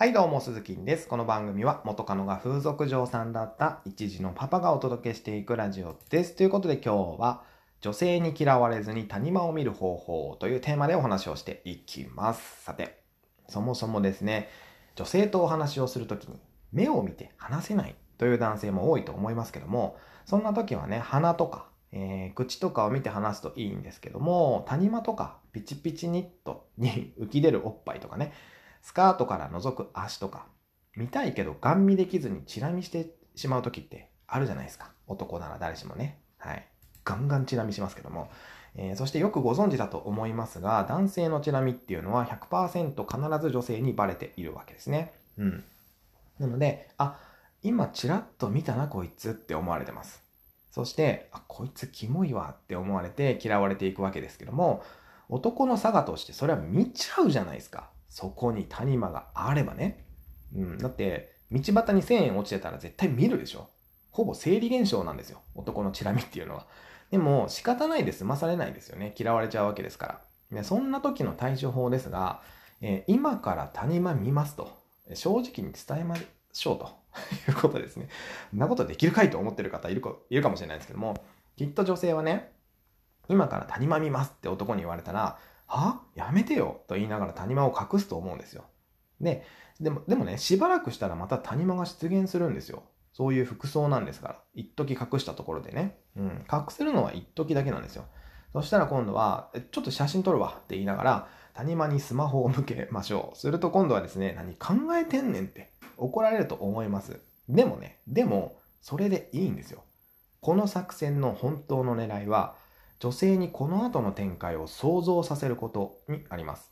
はいどうも、鈴木です。この番組は元カノが風俗嬢さんだった一児のパパがお届けしていくラジオです。ということで今日は女性に嫌われずに谷間を見る方法というテーマでお話をしていきます。さて、そもそもですね、女性とお話をするときに目を見て話せないという男性も多いと思いますけども、そんな時はね、鼻とか、えー、口とかを見て話すといいんですけども、谷間とかピチピチニットに浮き出るおっぱいとかね、スカートから覗く足とか、見たいけどガン見できずにチラ見してしまう時ってあるじゃないですか。男なら誰しもね。はい。ガンガンチラ見しますけども。えー、そしてよくご存知だと思いますが、男性のチラ見っていうのは100%必ず女性にバレているわけですね。うん。なので、あ、今チラッと見たなこいつって思われてます。そして、あ、こいつキモいわって思われて嫌われていくわけですけども、男の差がとしてそれは見ちゃうじゃないですか。そこに谷間があればね。うん、だって、道端に1000円落ちてたら絶対見るでしょ。ほぼ生理現象なんですよ。男のチラ見っていうのは。でも仕方ないで済まされないですよね。嫌われちゃうわけですから。ね、そんな時の対処法ですが、えー、今から谷間見ますと、正直に伝えましょうと いうことですね。そんなことできるかいと思ってる方いるかいるかもしれないですけども、きっと女性はね、今から谷間見ますって男に言われたら、は？やめてよと言いながら谷間を隠すと思うんですよ。で、でも、でもね、しばらくしたらまた谷間が出現するんですよ。そういう服装なんですから。一時隠したところでね。うん。隠せるのは一時だけなんですよ。そしたら今度は、ちょっと写真撮るわって言いながら、谷間にスマホを向けましょう。すると今度はですね、何考えてんねんって怒られると思います。でもね、でも、それでいいんですよ。この作戦の本当の狙いは、女性にこの後の展開を想像させることにあります。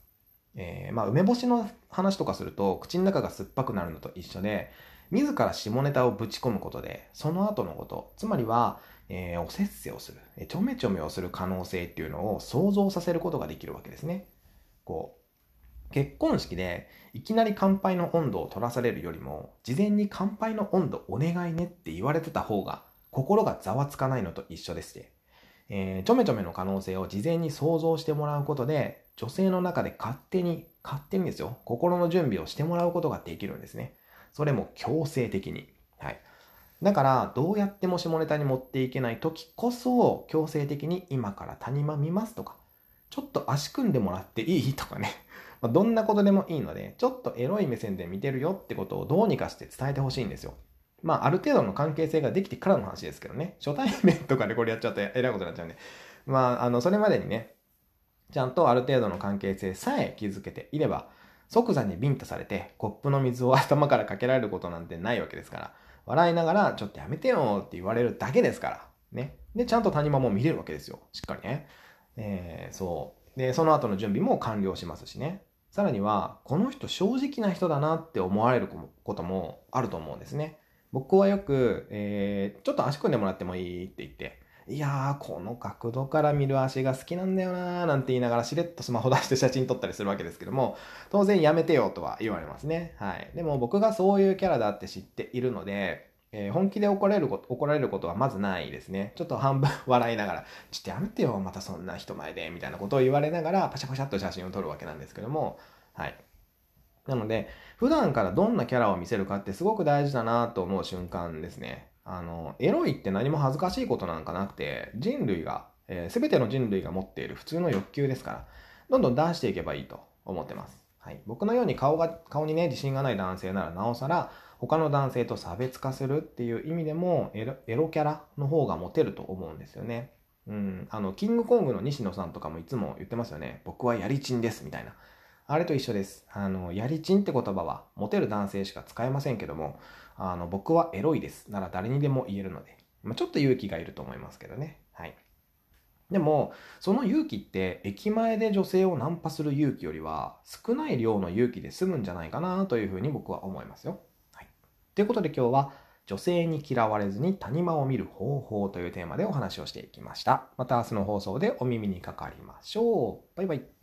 えー、まあ、梅干しの話とかすると口の中が酸っぱくなるのと一緒で、自ら下ネタをぶち込むことで、その後のこと、つまりは、えー、おせっせをする、ちょめちょめをする可能性っていうのを想像させることができるわけですね。こう、結婚式でいきなり乾杯の温度を取らされるよりも、事前に乾杯の温度お願いねって言われてた方が、心がざわつかないのと一緒ですね。えー、ちょめちょめの可能性を事前に想像してもらうことで、女性の中で勝手に、勝手にですよ、心の準備をしてもらうことができるんですね。それも強制的に。はい。だから、どうやっても下ネタに持っていけない時こそ、強制的に今から谷間見ますとか、ちょっと足組んでもらっていい？とかね。どんなことでもいいので、ちょっとエロい目線で見てるよってことをどうにかして伝えてほしいんですよ。まあ、ある程度の関係性ができてからの話ですけどね。初対面とかでこれやっちゃうと えらいことになっちゃうんで。まあ、あの、それまでにね、ちゃんとある程度の関係性さえ築けていれば、即座にビンタされて、コップの水を頭からかけられることなんてないわけですから、笑いながら、ちょっとやめてよって言われるだけですから、ね。で、ちゃんと谷間も見れるわけですよ。しっかりね。えー、そう。で、その後の準備も完了しますしね。さらには、この人正直な人だなって思われることもあると思うんですね。僕はよく、えー、ちょっと足組んでもらってもいいって言って、いやー、この角度から見る足が好きなんだよなーなんて言いながらしれっとスマホ出して写真撮ったりするわけですけども、当然やめてよとは言われますね。はい。でも僕がそういうキャラだって知っているので、えー、本気で怒られること、怒られることはまずないですね。ちょっと半分笑いながら、ちょっとやめてよ、またそんな人前で、みたいなことを言われながら、パシャパシャっと写真を撮るわけなんですけども、はい。なので、普段からどんなキャラを見せるかってすごく大事だなと思う瞬間ですね。あの、エロいって何も恥ずかしいことなんかなくて、人類が、えー、全ての人類が持っている普通の欲求ですから、どんどん出していけばいいと思ってます。はい。僕のように顔が、顔にね、自信がない男性ならなおさら、他の男性と差別化するっていう意味でもエロ、エロキャラの方がモテると思うんですよね。うん。あの、キングコングの西野さんとかもいつも言ってますよね。僕はやりちんです、みたいな。あれと一緒です。あの、やりちんって言葉は、モテる男性しか使えませんけども、あの、僕はエロいです。なら誰にでも言えるので、まあ、ちょっと勇気がいると思いますけどね。はい。でも、その勇気って、駅前で女性をナンパする勇気よりは、少ない量の勇気で済むんじゃないかなというふうに僕は思いますよ。はい。ということで今日は、女性に嫌われずに谷間を見る方法というテーマでお話をしていきました。また明日の放送でお耳にかかりましょう。バイバイ。